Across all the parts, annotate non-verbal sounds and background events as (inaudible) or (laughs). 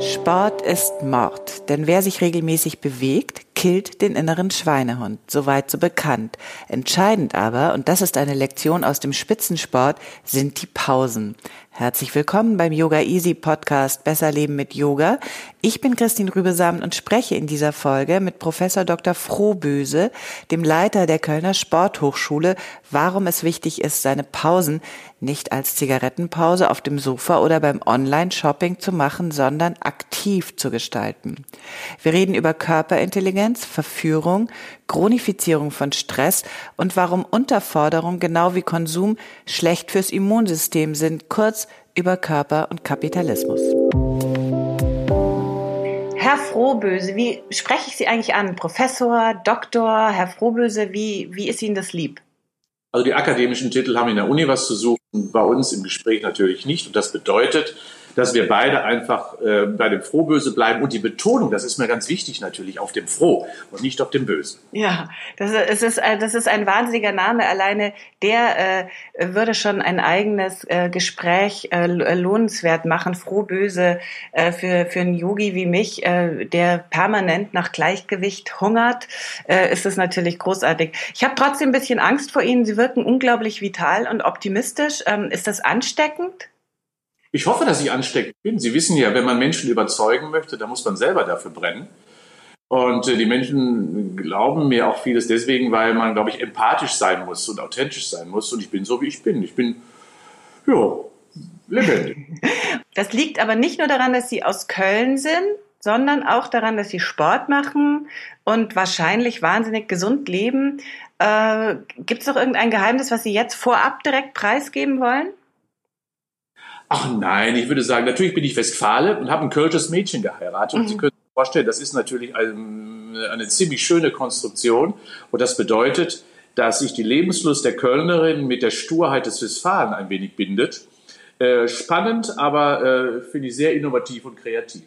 Sport ist Mord, denn wer sich regelmäßig bewegt, killt den inneren Schweinehund. Soweit so bekannt. Entscheidend aber, und das ist eine Lektion aus dem Spitzensport, sind die Pausen. Herzlich willkommen beim Yoga Easy Podcast Besser Leben mit Yoga. Ich bin Christine Rübesamen und spreche in dieser Folge mit Professor Dr. Frohböse, dem Leiter der Kölner Sporthochschule, warum es wichtig ist, seine Pausen nicht als Zigarettenpause auf dem Sofa oder beim Online-Shopping zu machen, sondern aktiv zu gestalten. Wir reden über Körperintelligenz, Verführung, Chronifizierung von Stress und warum Unterforderung genau wie Konsum schlecht fürs Immunsystem sind, kurz über Körper und Kapitalismus. Herr Frohböse, wie spreche ich Sie eigentlich an? Professor, Doktor, Herr Frohböse, wie, wie ist Ihnen das lieb? Also die akademischen Titel haben in der Uni was zu suchen, bei uns im Gespräch natürlich nicht. Und das bedeutet, dass wir beide einfach äh, bei dem Frohböse bleiben und die Betonung, das ist mir ganz wichtig natürlich, auf dem Froh und nicht auf dem Böse. Ja, das ist, ist, das ist ein wahnsinniger Name. Alleine der äh, würde schon ein eigenes äh, Gespräch äh, lohnenswert machen. Frohböse äh, für, für einen Yogi wie mich, äh, der permanent nach Gleichgewicht hungert, äh, ist es natürlich großartig. Ich habe trotzdem ein bisschen Angst vor Ihnen. Sie wirken unglaublich vital und optimistisch. Ähm, ist das ansteckend? Ich hoffe, dass ich ansteckend bin. Sie wissen ja, wenn man Menschen überzeugen möchte, dann muss man selber dafür brennen. Und äh, die Menschen glauben mir auch vieles deswegen, weil man, glaube ich, empathisch sein muss und authentisch sein muss. Und ich bin so, wie ich bin. Ich bin, ja, lebendig. (laughs) Das liegt aber nicht nur daran, dass Sie aus Köln sind, sondern auch daran, dass Sie Sport machen und wahrscheinlich wahnsinnig gesund leben. Äh, Gibt es noch irgendein Geheimnis, was Sie jetzt vorab direkt preisgeben wollen? Ach nein, ich würde sagen, natürlich bin ich Westfale und habe ein kölsches Mädchen geheiratet. Mhm. Und Sie können sich vorstellen, das ist natürlich eine, eine ziemlich schöne Konstruktion. Und das bedeutet, dass sich die Lebenslust der Kölnerin mit der Sturheit des Westfalen ein wenig bindet. Äh, spannend, aber äh, finde ich sehr innovativ und kreativ.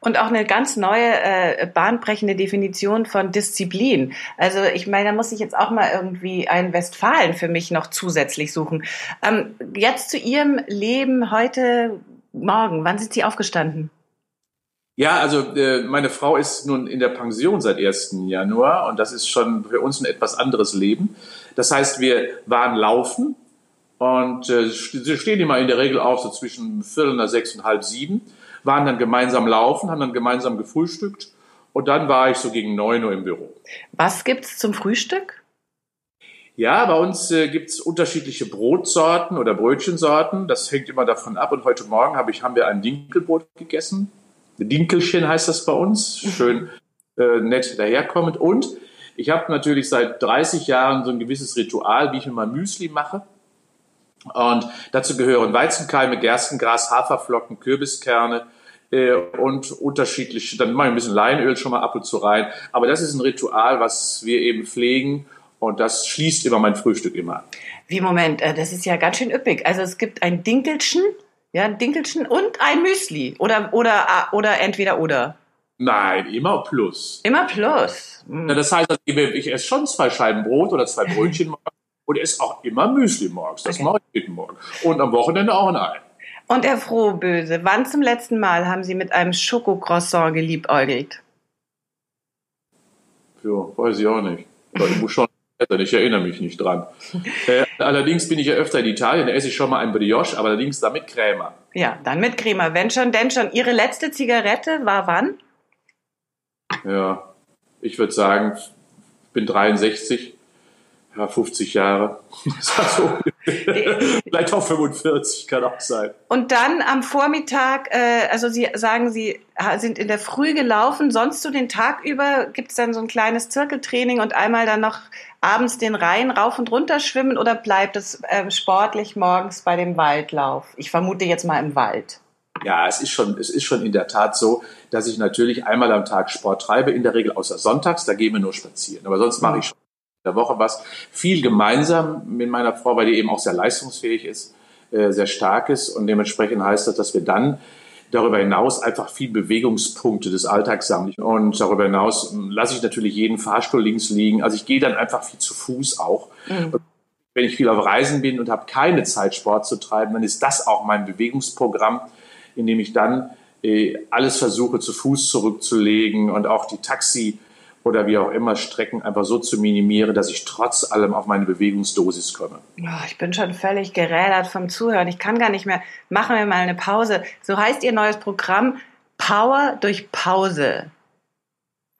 Und auch eine ganz neue, äh, bahnbrechende Definition von Disziplin. Also ich meine, da muss ich jetzt auch mal irgendwie einen Westfalen für mich noch zusätzlich suchen. Ähm, jetzt zu Ihrem Leben heute Morgen. Wann sind Sie aufgestanden? Ja, also äh, meine Frau ist nun in der Pension seit 1. Januar und das ist schon für uns ein etwas anderes Leben. Das heißt, wir waren laufen und äh, sie stehen immer in der Regel auf so zwischen Viertel nach sechs und halb sieben waren dann gemeinsam laufen, haben dann gemeinsam gefrühstückt und dann war ich so gegen neun Uhr im Büro. Was gibt's zum Frühstück? Ja, bei uns äh, gibt's unterschiedliche Brotsorten oder Brötchensorten. Das hängt immer davon ab. Und heute Morgen hab ich, haben wir ein Dinkelbrot gegessen. Dinkelchen heißt das bei uns. Schön äh, nett daherkommend. Und ich habe natürlich seit 30 Jahren so ein gewisses Ritual, wie ich mir mal Müsli mache. Und dazu gehören Weizenkeime, Gerstengras, Haferflocken, Kürbiskerne äh, und unterschiedliche, dann mache ich ein bisschen Leinöl schon mal ab und zu rein. Aber das ist ein Ritual, was wir eben pflegen und das schließt immer mein Frühstück immer. Wie Moment, äh, das ist ja ganz schön üppig. Also es gibt ein Dinkelchen, ja, ein Dinkelchen und ein Müsli oder oder äh, oder entweder oder. Nein, immer plus. Immer plus. Hm. Ja, das heißt, ich esse schon zwei Scheiben Brot oder zwei (laughs) Brötchen und esse auch immer Müsli morgens. Das okay. mache ich jeden Morgen. Und am Wochenende auch ein Ei. Und Herr Frohböse, wann zum letzten Mal haben Sie mit einem Schokocroissant geliebäugelt? Ja, weiß ich auch nicht. Aber ich muss schon ich erinnere mich nicht dran. (laughs) äh, allerdings bin ich ja öfter in Italien, da esse ich schon mal ein Brioche, aber allerdings dann mit Creme. Ja, dann mit Creme. Wenn schon, denn schon. Ihre letzte Zigarette war wann? Ja, ich würde sagen, ich bin 63 ja, 50 Jahre. (laughs) so, (laughs) vielleicht auch 45, kann auch sein. Und dann am Vormittag, äh, also Sie sagen, Sie sind in der Früh gelaufen, sonst so den Tag über gibt es dann so ein kleines Zirkeltraining und einmal dann noch abends den Rhein rauf und runter schwimmen oder bleibt es äh, sportlich morgens bei dem Waldlauf? Ich vermute jetzt mal im Wald. Ja, es ist schon, es ist schon in der Tat so, dass ich natürlich einmal am Tag Sport treibe, in der Regel außer sonntags, da gehen wir nur spazieren. Aber sonst mache ich schon der Woche was. Viel gemeinsam mit meiner Frau, weil die eben auch sehr leistungsfähig ist, äh, sehr stark ist. Und dementsprechend heißt das, dass wir dann darüber hinaus einfach viel Bewegungspunkte des Alltags sammeln. Und darüber hinaus ähm, lasse ich natürlich jeden Fahrstuhl links liegen. Also ich gehe dann einfach viel zu Fuß auch. Mhm. Wenn ich viel auf Reisen bin und habe keine Zeit, Sport zu treiben, dann ist das auch mein Bewegungsprogramm, in dem ich dann äh, alles versuche, zu Fuß zurückzulegen und auch die Taxi- oder wie auch immer Strecken einfach so zu minimieren, dass ich trotz allem auf meine Bewegungsdosis komme. Oh, ich bin schon völlig gerädert vom Zuhören. Ich kann gar nicht mehr. Machen wir mal eine Pause. So heißt Ihr neues Programm Power durch Pause.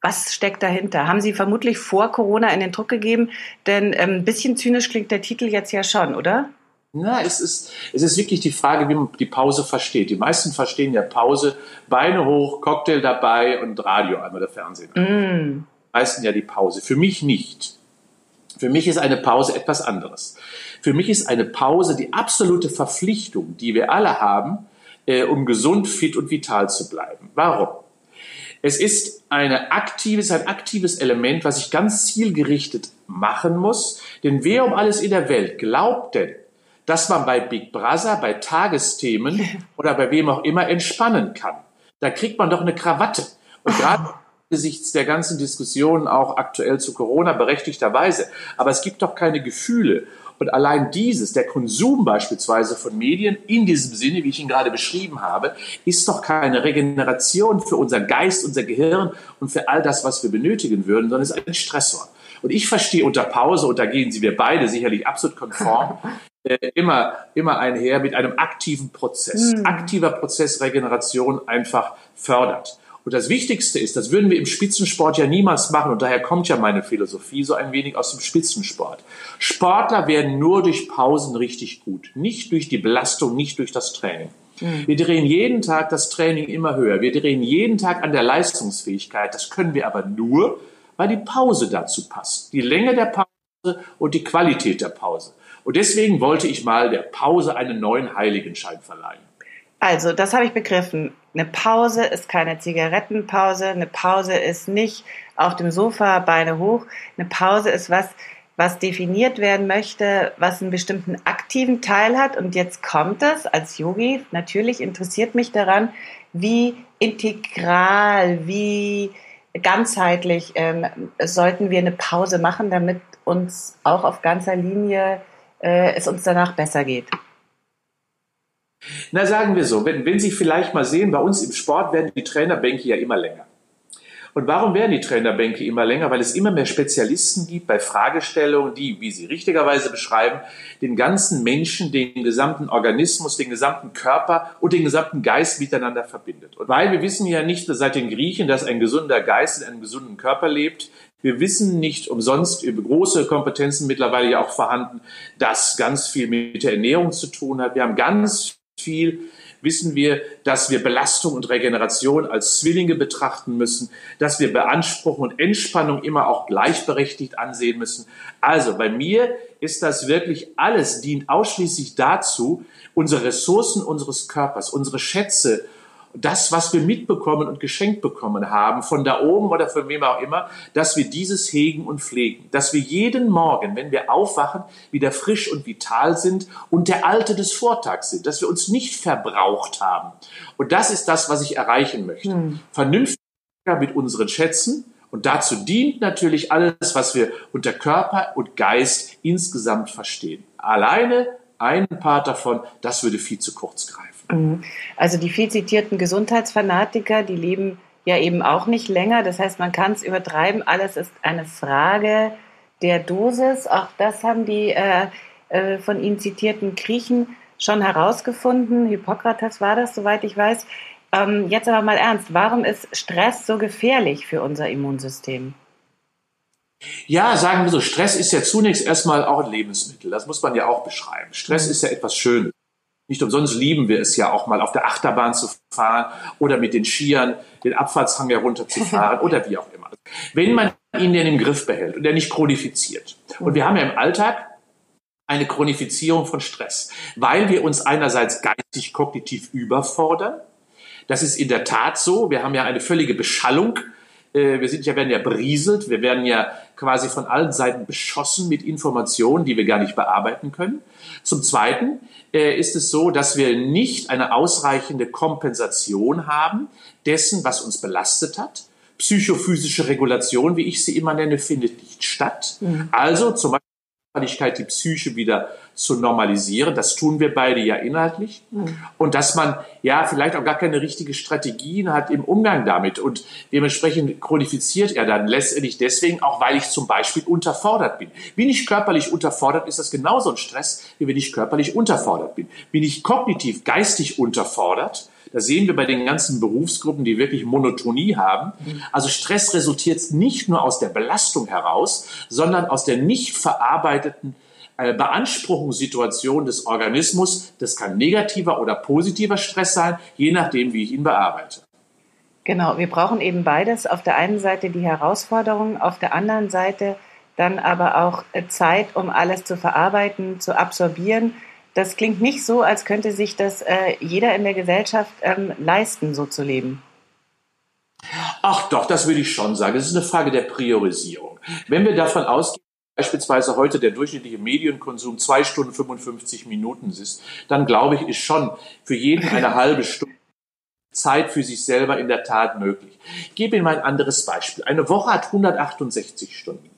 Was steckt dahinter? Haben Sie vermutlich vor Corona in den Druck gegeben? Denn ähm, ein bisschen zynisch klingt der Titel jetzt ja schon, oder? Na, es ist, es ist wirklich die Frage, wie man die Pause versteht. Die meisten verstehen ja Pause, Beine hoch, Cocktail dabei und Radio einmal der Fernsehen. Mm meisten ja die Pause. Für mich nicht. Für mich ist eine Pause etwas anderes. Für mich ist eine Pause die absolute Verpflichtung, die wir alle haben, äh, um gesund, fit und vital zu bleiben. Warum? Es ist eine aktives, ein aktives Element, was ich ganz zielgerichtet machen muss. Denn wer um alles in der Welt glaubt denn, dass man bei Big Brother, bei Tagesthemen (laughs) oder bei wem auch immer entspannen kann? Da kriegt man doch eine Krawatte. Und gerade angesichts der ganzen Diskussionen auch aktuell zu Corona berechtigterweise. Aber es gibt doch keine Gefühle. Und allein dieses, der Konsum beispielsweise von Medien in diesem Sinne, wie ich ihn gerade beschrieben habe, ist doch keine Regeneration für unseren Geist, unser Gehirn und für all das, was wir benötigen würden, sondern ist ein Stressor. Und ich verstehe unter Pause, und da gehen Sie wir beide sicherlich absolut konform, (laughs) äh, immer, immer einher mit einem aktiven Prozess. Mhm. Aktiver Prozess Regeneration einfach fördert. Und das Wichtigste ist, das würden wir im Spitzensport ja niemals machen und daher kommt ja meine Philosophie so ein wenig aus dem Spitzensport. Sportler werden nur durch Pausen richtig gut, nicht durch die Belastung, nicht durch das Training. Mhm. Wir drehen jeden Tag das Training immer höher. Wir drehen jeden Tag an der Leistungsfähigkeit. Das können wir aber nur, weil die Pause dazu passt. Die Länge der Pause und die Qualität der Pause. Und deswegen wollte ich mal der Pause einen neuen Heiligenschein verleihen. Also, das habe ich begriffen. Eine Pause ist keine Zigarettenpause. Eine Pause ist nicht auf dem Sofa Beine hoch. Eine Pause ist was, was definiert werden möchte, was einen bestimmten aktiven Teil hat. Und jetzt kommt es als Yogi. Natürlich interessiert mich daran, wie integral, wie ganzheitlich ähm, sollten wir eine Pause machen, damit uns auch auf ganzer Linie äh, es uns danach besser geht. Na, sagen wir so, wenn, wenn Sie vielleicht mal sehen, bei uns im Sport werden die Trainerbänke ja immer länger. Und warum werden die Trainerbänke immer länger? Weil es immer mehr Spezialisten gibt bei Fragestellungen, die, wie Sie richtigerweise beschreiben, den ganzen Menschen, den gesamten Organismus, den gesamten Körper und den gesamten Geist miteinander verbindet. Und weil wir wissen ja nicht seit den Griechen, dass ein gesunder Geist in einem gesunden Körper lebt, wir wissen nicht umsonst über große Kompetenzen mittlerweile ja auch vorhanden, dass ganz viel mit der Ernährung zu tun hat. Wir haben ganz viel wissen wir, dass wir Belastung und Regeneration als Zwillinge betrachten müssen, dass wir Beanspruchung und Entspannung immer auch gleichberechtigt ansehen müssen. Also bei mir ist das wirklich alles, dient ausschließlich dazu, unsere Ressourcen unseres Körpers, unsere Schätze das, was wir mitbekommen und geschenkt bekommen haben, von da oben oder von wem auch immer, dass wir dieses hegen und pflegen. Dass wir jeden Morgen, wenn wir aufwachen, wieder frisch und vital sind und der Alte des Vortags sind. Dass wir uns nicht verbraucht haben. Und das ist das, was ich erreichen möchte. Hm. Vernünftig mit unseren Schätzen. Und dazu dient natürlich alles, was wir unter Körper und Geist insgesamt verstehen. Alleine ein Part davon, das würde viel zu kurz greifen. Mhm. Also die viel zitierten Gesundheitsfanatiker, die leben ja eben auch nicht länger. Das heißt, man kann es übertreiben. Alles ist eine Frage der Dosis. Auch das haben die äh, äh, von Ihnen zitierten Griechen schon herausgefunden. Hippokrates war das, soweit ich weiß. Ähm, jetzt aber mal ernst. Warum ist Stress so gefährlich für unser Immunsystem? Ja, sagen wir so, Stress ist ja zunächst erstmal auch ein Lebensmittel. Das muss man ja auch beschreiben. Stress mhm. ist ja etwas Schönes. Nicht umsonst lieben wir es ja auch mal auf der Achterbahn zu fahren oder mit den Skiern den Abfahrtshang herunterzufahren (laughs) oder wie auch immer. Wenn man ihn denn im Griff behält und er nicht chronifiziert. Und wir haben ja im Alltag eine Chronifizierung von Stress, weil wir uns einerseits geistig kognitiv überfordern. Das ist in der Tat so. Wir haben ja eine völlige Beschallung äh, wir sind ja, werden ja berieselt, wir werden ja quasi von allen Seiten beschossen mit Informationen, die wir gar nicht bearbeiten können. Zum Zweiten äh, ist es so, dass wir nicht eine ausreichende Kompensation haben dessen, was uns belastet hat. Psychophysische Regulation, wie ich sie immer nenne, findet nicht statt. Mhm. Also zum Beispiel die Psyche wieder zu normalisieren. Das tun wir beide ja inhaltlich. Mhm. Und dass man ja vielleicht auch gar keine richtige Strategien hat im Umgang damit. Und dementsprechend chronifiziert er dann letztendlich deswegen, auch weil ich zum Beispiel unterfordert bin. Bin ich körperlich unterfordert, ist das genauso ein Stress, wie wenn ich körperlich unterfordert bin. Bin ich kognitiv, geistig unterfordert, das sehen wir bei den ganzen Berufsgruppen, die wirklich Monotonie haben. Also Stress resultiert nicht nur aus der Belastung heraus, sondern aus der nicht verarbeiteten Beanspruchungssituation des Organismus. Das kann negativer oder positiver Stress sein, je nachdem, wie ich ihn bearbeite. Genau, wir brauchen eben beides. Auf der einen Seite die Herausforderung, auf der anderen Seite dann aber auch äh, Zeit, um alles zu verarbeiten, zu absorbieren das klingt nicht so, als könnte sich das äh, jeder in der Gesellschaft ähm, leisten, so zu leben. Ach doch, das würde ich schon sagen. Es ist eine Frage der Priorisierung. Wenn wir davon ausgehen, beispielsweise heute der durchschnittliche Medienkonsum zwei Stunden 55 Minuten ist, dann glaube ich, ist schon für jeden eine (laughs) halbe Stunde Zeit für sich selber in der Tat möglich. Ich gebe Ihnen mal ein anderes Beispiel. Eine Woche hat 168 Stunden.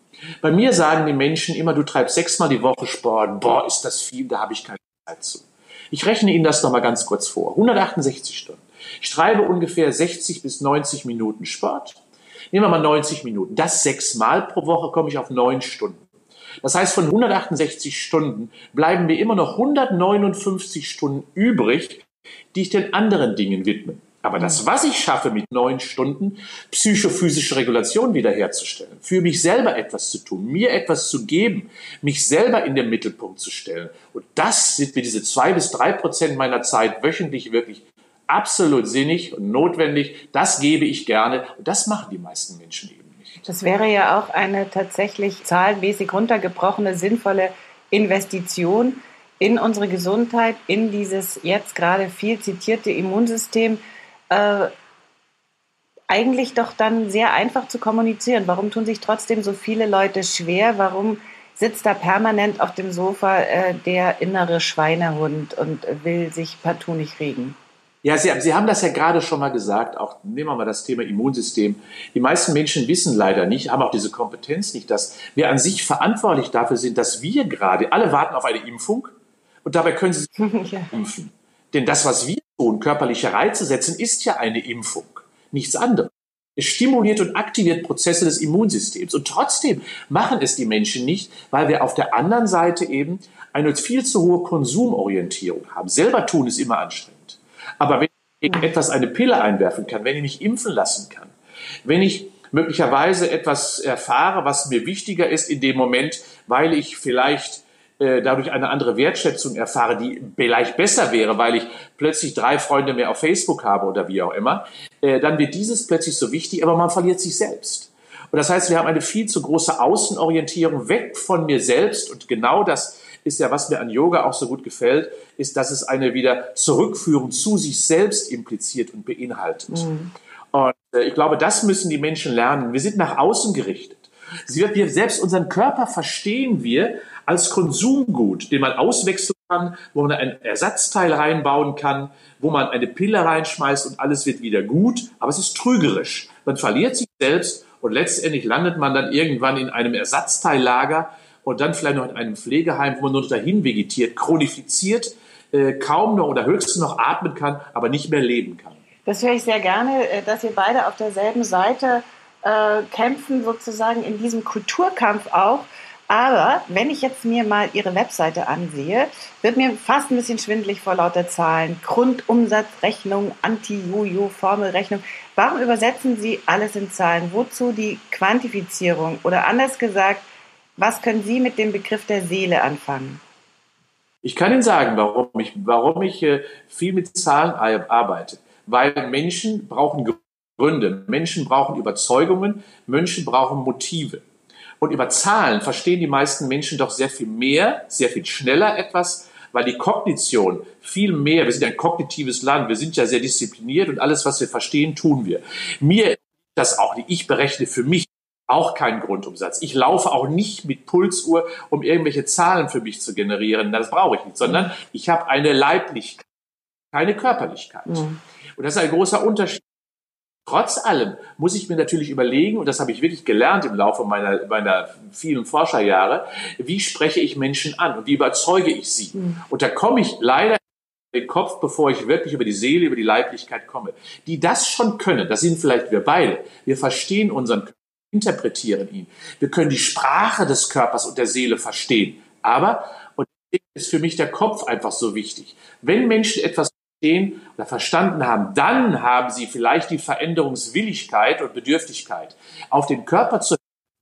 Bei mir sagen die Menschen immer, du treibst sechsmal die Woche Sport. Boah, ist das viel, da habe ich keine Zeit zu. Ich rechne Ihnen das nochmal ganz kurz vor. 168 Stunden. Ich treibe ungefähr 60 bis 90 Minuten Sport. Nehmen wir mal 90 Minuten. Das sechsmal pro Woche komme ich auf neun Stunden. Das heißt, von 168 Stunden bleiben mir immer noch 159 Stunden übrig, die ich den anderen Dingen widme. Aber das, was ich schaffe mit neun Stunden, psychophysische Regulation wiederherzustellen, für mich selber etwas zu tun, mir etwas zu geben, mich selber in den Mittelpunkt zu stellen. Und das sind mir diese zwei bis drei Prozent meiner Zeit wöchentlich wirklich absolut sinnig und notwendig. Das gebe ich gerne. Und das machen die meisten Menschen eben. Das wäre ja auch eine tatsächlich zahlenmäßig runtergebrochene, sinnvolle Investition in unsere Gesundheit, in dieses jetzt gerade viel zitierte Immunsystem äh, eigentlich doch dann sehr einfach zu kommunizieren. Warum tun sich trotzdem so viele Leute schwer? Warum sitzt da permanent auf dem Sofa äh, der innere Schweinehund und will sich partout nicht regen? Ja, Sie, Sie haben das ja gerade schon mal gesagt, auch nehmen wir mal das Thema Immunsystem. Die meisten Menschen wissen leider nicht, haben auch diese Kompetenz nicht, dass wir an sich verantwortlich dafür sind, dass wir gerade, alle warten auf eine Impfung und dabei können sie (laughs) sich ja. impfen. Denn das, was wir tun, körperliche Reize setzen, ist ja eine Impfung. Nichts anderes. Es stimuliert und aktiviert Prozesse des Immunsystems. Und trotzdem machen es die Menschen nicht, weil wir auf der anderen Seite eben eine viel zu hohe Konsumorientierung haben. Selber tun ist immer anstrengend. Aber wenn ich etwas eine Pille einwerfen kann, wenn ich mich impfen lassen kann, wenn ich möglicherweise etwas erfahre, was mir wichtiger ist in dem Moment, weil ich vielleicht äh, dadurch eine andere Wertschätzung erfahre, die vielleicht besser wäre, weil ich plötzlich drei Freunde mehr auf Facebook habe oder wie auch immer, äh, dann wird dieses plötzlich so wichtig, aber man verliert sich selbst. Und das heißt, wir haben eine viel zu große Außenorientierung weg von mir selbst und genau das ist ja, was mir an Yoga auch so gut gefällt, ist, dass es eine wieder Zurückführung zu sich selbst impliziert und beinhaltet. Mhm. Und äh, ich glaube, das müssen die Menschen lernen. Wir sind nach außen gerichtet. Wir selbst unseren Körper verstehen wir als Konsumgut, den man auswechseln kann, wo man ein Ersatzteil reinbauen kann, wo man eine Pille reinschmeißt und alles wird wieder gut. Aber es ist trügerisch. Man verliert sich selbst und letztendlich landet man dann irgendwann in einem Ersatzteillager und dann vielleicht noch in einem Pflegeheim, wo man nur dahin vegetiert, chronifiziert, äh, kaum noch oder höchstens noch atmen kann, aber nicht mehr leben kann. Das höre ich sehr gerne, äh, dass ihr beide auf derselben Seite äh, kämpfen, sozusagen in diesem Kulturkampf auch Aber wenn ich jetzt mir mal Ihre Webseite ansehe, wird mir fast ein bisschen schwindlig vor lauter Zahlen. Grundumsatzrechnung, Anti-Jojo, Formelrechnung. Warum übersetzen Sie alles in Zahlen? Wozu die Quantifizierung? Oder anders gesagt, was können Sie mit dem Begriff der Seele anfangen? Ich kann Ihnen sagen, warum ich, warum ich äh, viel mit Zahlen arbeite. Weil Menschen brauchen Gründe, Menschen brauchen Überzeugungen, Menschen brauchen Motive. Und über Zahlen verstehen die meisten Menschen doch sehr viel mehr, sehr viel schneller etwas, weil die Kognition viel mehr, wir sind ein kognitives Land, wir sind ja sehr diszipliniert und alles, was wir verstehen, tun wir. Mir das auch, ich berechne für mich auch keinen Grundumsatz. Ich laufe auch nicht mit Pulsuhr, um irgendwelche Zahlen für mich zu generieren. Das brauche ich nicht, sondern ich habe eine Leiblichkeit, keine Körperlichkeit. Mhm. Und das ist ein großer Unterschied. Trotz allem muss ich mir natürlich überlegen, und das habe ich wirklich gelernt im Laufe meiner, meiner vielen Forscherjahre, wie spreche ich Menschen an und wie überzeuge ich sie? Mhm. Und da komme ich leider in den Kopf, bevor ich wirklich über die Seele, über die Leiblichkeit komme. Die das schon können, das sind vielleicht wir beide. Wir verstehen unseren Körper, interpretieren ihn. Wir können die Sprache des Körpers und der Seele verstehen. Aber, und ist für mich der Kopf einfach so wichtig. Wenn Menschen etwas verstehen oder verstanden haben, dann haben sie vielleicht die Veränderungswilligkeit und Bedürftigkeit. Auf den Körper zu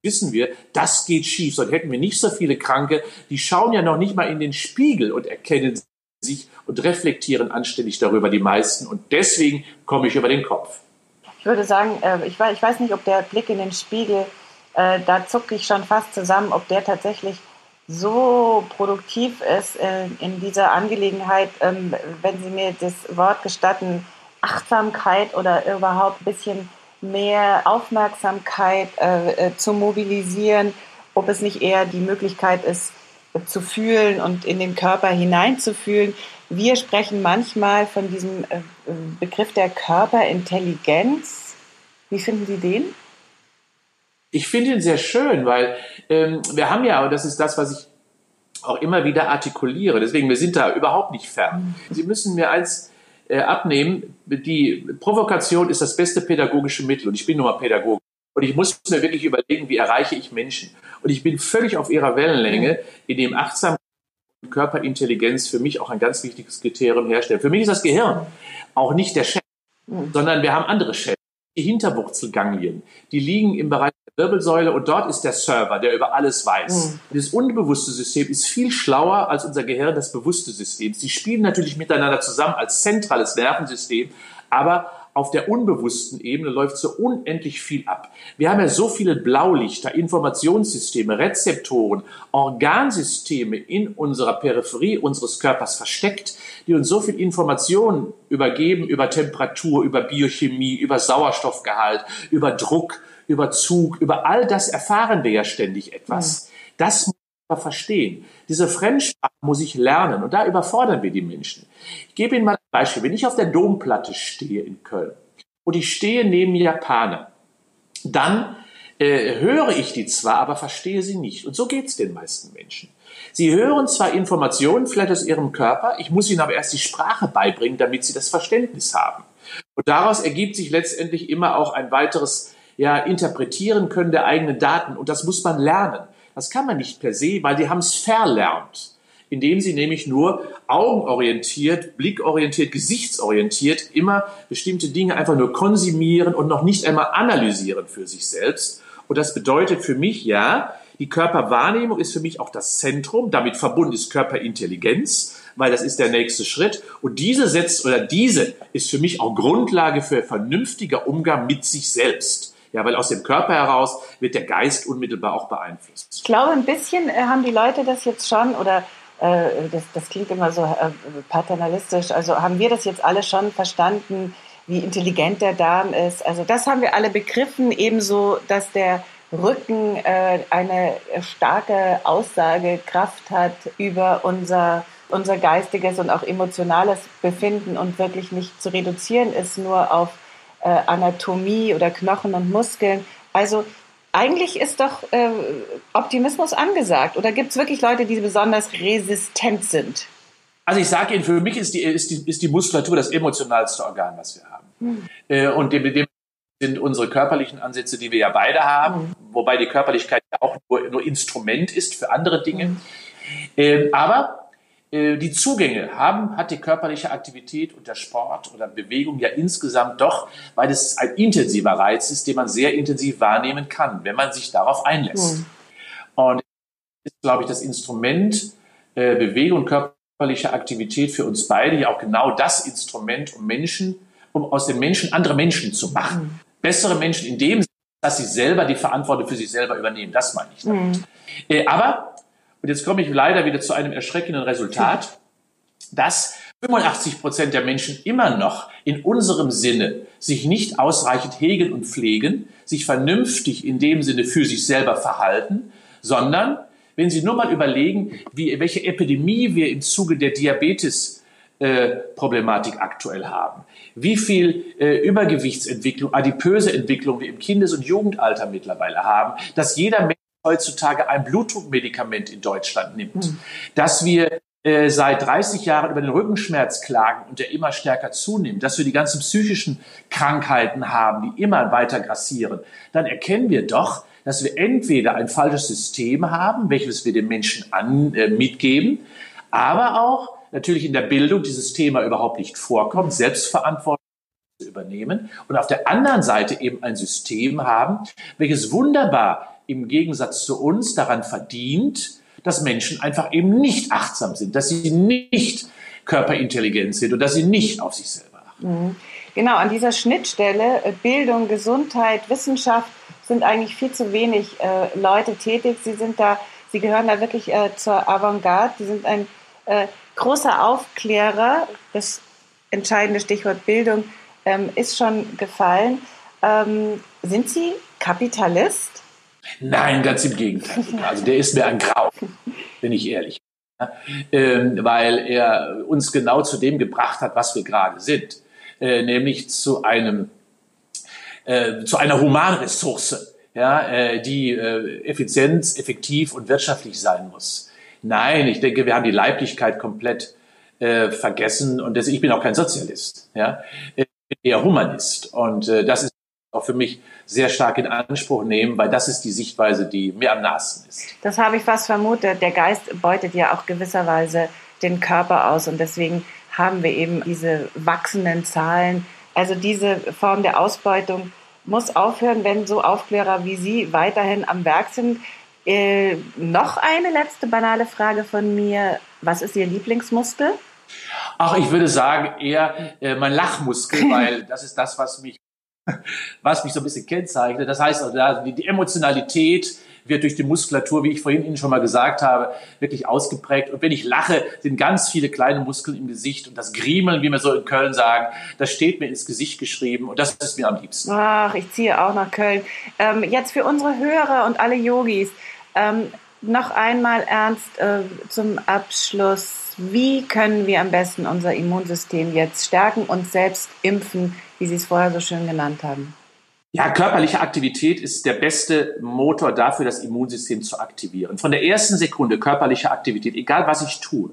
wissen wir, das geht schief. Sonst hätten wir nicht so viele Kranke, die schauen ja noch nicht mal in den Spiegel und erkennen sich und reflektieren anständig darüber, die meisten. Und deswegen komme ich über den Kopf. Ich würde sagen, äh, ich weiß nicht, ob der Blick in den Spiegel, äh, da zucke ich schon fast zusammen, ob der tatsächlich so produktiv ist äh, in dieser Angelegenheit, ähm, wenn Sie mir das Wort gestatten, Achtsamkeit oder überhaupt ein bisschen mehr Aufmerksamkeit zu mobilisieren, ob es nicht eher die Möglichkeit ist, zu fühlen und in den Körper hineinzufühlen. Wir sprechen manchmal von diesem äh, Begriff der Körperintelligenz. Wie finden Sie den? Ich finde ihn sehr schön, weil ähm, wir haben ja, und das ist das, was ich auch immer wieder artikuliere, deswegen, wir sind da überhaupt nicht fern. Sie müssen mir eins äh, abnehmen, die Provokation ist das beste pädagogische Mittel und ich bin nun mal Pädagoge. Und ich muss mir wirklich überlegen, wie erreiche ich Menschen. Und ich bin völlig auf ihrer Wellenlänge, in dem Achtsamkeit und Körperintelligenz für mich auch ein ganz wichtiges Kriterium herstellen. Für mich ist das Gehirn auch nicht der Chef, mhm. sondern wir haben andere Chefs die Hinterwurzelganglien, die liegen im Bereich der Wirbelsäule und dort ist der Server, der über alles weiß. Mhm. Das unbewusste System ist viel schlauer als unser Gehirn, das bewusste System. Sie spielen natürlich miteinander zusammen als zentrales Nervensystem, aber auf der unbewussten Ebene läuft so unendlich viel ab. Wir haben ja so viele Blaulichter, Informationssysteme, Rezeptoren, Organsysteme in unserer Peripherie unseres Körpers versteckt, die uns so viel Informationen übergeben über Temperatur, über Biochemie, über Sauerstoffgehalt, über Druck, über Zug, über all das erfahren wir ja ständig etwas. Mhm. Das muss verstehen. Diese Fremdsprache muss ich lernen und da überfordern wir die Menschen. Ich gebe Ihnen mal ein Beispiel. Wenn ich auf der Domplatte stehe in Köln und ich stehe neben Japaner, dann äh, höre ich die zwar, aber verstehe sie nicht. Und so geht es den meisten Menschen. Sie hören zwar Informationen vielleicht aus ihrem Körper, ich muss ihnen aber erst die Sprache beibringen, damit sie das Verständnis haben. Und daraus ergibt sich letztendlich immer auch ein weiteres ja, Interpretieren können der eigenen Daten. Und das muss man lernen. Das kann man nicht per se, weil die haben es verlernt indem sie nämlich nur augenorientiert, blickorientiert, gesichtsorientiert immer bestimmte Dinge einfach nur konsumieren und noch nicht einmal analysieren für sich selbst. Und das bedeutet für mich, ja, die Körperwahrnehmung ist für mich auch das Zentrum, damit verbunden ist Körperintelligenz, weil das ist der nächste Schritt. Und diese setzt oder diese ist für mich auch Grundlage für vernünftiger Umgang mit sich selbst. Ja, weil aus dem Körper heraus wird der Geist unmittelbar auch beeinflusst. Ich glaube, ein bisschen äh, haben die Leute das jetzt schon oder äh, das, das klingt immer so äh, paternalistisch. Also haben wir das jetzt alle schon verstanden, wie intelligent der Darm ist? Also das haben wir alle begriffen, ebenso, dass der Rücken äh, eine starke Aussagekraft hat über unser, unser geistiges und auch emotionales Befinden und wirklich nicht zu reduzieren ist nur auf äh, Anatomie oder Knochen und Muskeln. Also eigentlich ist doch äh, Optimismus angesagt. Oder gibt es wirklich Leute, die besonders resistent sind? Also ich sage Ihnen, für mich ist die, ist, die, ist die Muskulatur das emotionalste Organ, was wir haben. Hm. Äh, und dem, dem sind unsere körperlichen Ansätze, die wir ja beide haben, mhm. wobei die Körperlichkeit ja auch nur, nur, Instrument ist für andere Dinge. Mhm. Ähm, aber die Zugänge haben, hat die körperliche Aktivität und der Sport oder Bewegung ja insgesamt doch, weil es ein intensiver Reiz ist, den man sehr intensiv wahrnehmen kann, wenn man sich darauf einlässt. Mhm. Und ist, glaube ich, das Instrument äh, Bewegung und körperliche Aktivität für uns beide ja auch genau das Instrument, um Menschen, um aus den Menschen andere Menschen zu machen. Mhm. Bessere Menschen in dem, dass sie selber die Verantwortung für sich selber übernehmen. Das meine ich damit. Mhm. Äh, aber, und jetzt komme ich leider wieder zu einem erschreckenden Resultat, dass 85 Prozent der Menschen immer noch in unserem Sinne sich nicht ausreichend hegen und pflegen, sich vernünftig in dem Sinne für sich selber verhalten, sondern wenn Sie nur mal überlegen, wie, welche Epidemie wir im Zuge der Diabetes äh, Problematik aktuell haben. Wie viel äh, Übergewichtsentwicklung, adipöse Entwicklung wir im Kindes- und Jugendalter mittlerweile haben, dass jeder Mensch heutzutage ein Blutdruckmedikament in Deutschland nimmt, mhm. dass wir äh, seit 30 Jahren über den Rückenschmerz klagen und der immer stärker zunimmt, dass wir die ganzen psychischen Krankheiten haben, die immer weiter grassieren, dann erkennen wir doch, dass wir entweder ein falsches System haben, welches wir den Menschen an, äh, mitgeben, aber auch natürlich in der Bildung dieses Thema überhaupt nicht vorkommt, Selbstverantwortung zu übernehmen und auf der anderen Seite eben ein System haben, welches wunderbar im Gegensatz zu uns daran verdient, dass Menschen einfach eben nicht achtsam sind, dass sie nicht körperintelligent sind und dass sie nicht auf sich selber achten. Mhm. Genau, an dieser Schnittstelle äh, Bildung, Gesundheit, Wissenschaft sind eigentlich viel zu wenig äh, Leute tätig. Sie sind da, sie gehören da wirklich äh, zur Avantgarde. Sie sind ein äh, großer Aufklärer. Das entscheidende Stichwort Bildung ähm, ist schon gefallen. Ähm, sind Sie Kapitalist? Nein, ganz im Gegenteil. Also der ist mir ein Grau, bin ich ehrlich. Ähm, weil er uns genau zu dem gebracht hat, was wir gerade sind, äh, nämlich zu einem äh, zu einer Humanressource, ja, äh, die äh, effizient, effektiv und wirtschaftlich sein muss. Nein, ich denke, wir haben die Leiblichkeit komplett äh, vergessen und das, ich bin auch kein Sozialist, ja, ich bin eher Humanist und äh, das ist auch für mich sehr stark in Anspruch nehmen, weil das ist die Sichtweise, die mir am nahesten ist. Das habe ich fast vermutet. Der Geist beutet ja auch gewisserweise den Körper aus und deswegen haben wir eben diese wachsenden Zahlen also diese Form der Ausbeutung muss aufhören, wenn so Aufklärer wie Sie weiterhin am Werk sind. Äh, noch eine letzte banale Frage von mir. Was ist Ihr Lieblingsmuskel? Ach, ich würde sagen eher äh, mein Lachmuskel, (laughs) weil das ist das, was mich, was mich so ein bisschen kennzeichnet. Das heißt, also, die, Emotionalität, wird durch die Muskulatur, wie ich vorhin Ihnen schon mal gesagt habe, wirklich ausgeprägt. Und wenn ich lache, sind ganz viele kleine Muskeln im Gesicht und das Griemeln, wie wir so in Köln sagen, das steht mir ins Gesicht geschrieben und das ist mir am liebsten. Ach, ich ziehe auch nach Köln. Ähm, jetzt für unsere Hörer und alle Yogis, ähm, noch einmal ernst äh, zum Abschluss. Wie können wir am besten unser Immunsystem jetzt stärken und selbst impfen, wie Sie es vorher so schön genannt haben? Ja, körperliche Aktivität ist der beste Motor dafür, das Immunsystem zu aktivieren. Von der ersten Sekunde körperliche Aktivität, egal was ich tue,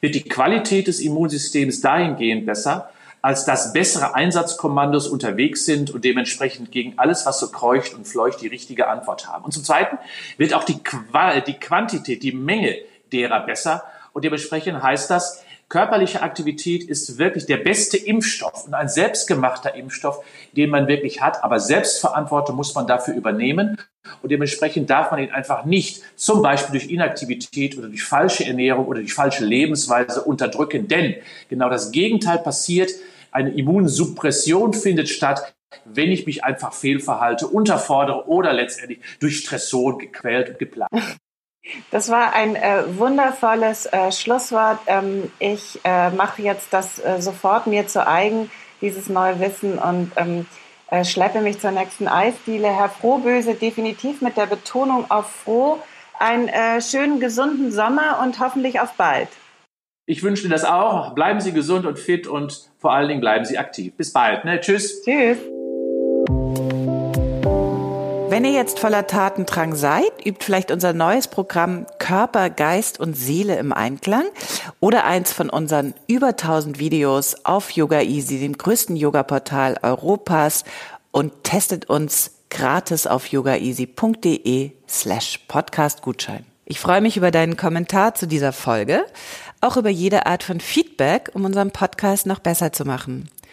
wird die Qualität des Immunsystems dahingehend besser, als dass bessere Einsatzkommandos unterwegs sind und dementsprechend gegen alles, was so kreucht und fleucht, die richtige Antwort haben. Und zum Zweiten wird auch die, Qual die Quantität, die Menge derer besser. Und dementsprechend heißt das, Körperliche Aktivität ist wirklich der beste Impfstoff und ein selbstgemachter Impfstoff, den man wirklich hat. Aber Selbstverantwortung muss man dafür übernehmen. Und dementsprechend darf man ihn einfach nicht zum Beispiel durch Inaktivität oder durch falsche Ernährung oder durch falsche Lebensweise unterdrücken. Denn genau das Gegenteil passiert. Eine Immunsuppression findet statt, wenn ich mich einfach fehlverhalte, unterfordere oder letztendlich durch Stressoren gequält und geplagt. Das war ein äh, wundervolles äh, Schlusswort. Ähm, ich äh, mache jetzt das äh, sofort mir zu eigen, dieses neue Wissen und ähm, äh, schleppe mich zur nächsten Eisdiele. Herr Frohböse, definitiv mit der Betonung auf froh. Einen äh, schönen, gesunden Sommer und hoffentlich auf bald. Ich wünsche Ihnen das auch. Bleiben Sie gesund und fit und vor allen Dingen bleiben Sie aktiv. Bis bald. Ne? Tschüss. Tschüss. Wenn ihr jetzt voller Tatendrang seid, übt vielleicht unser neues Programm Körper, Geist und Seele im Einklang oder eins von unseren über 1000 Videos auf Yoga Easy, dem größten Yoga-Portal Europas und testet uns gratis auf yogaeasy.de slash podcastgutschein. Ich freue mich über deinen Kommentar zu dieser Folge, auch über jede Art von Feedback, um unseren Podcast noch besser zu machen.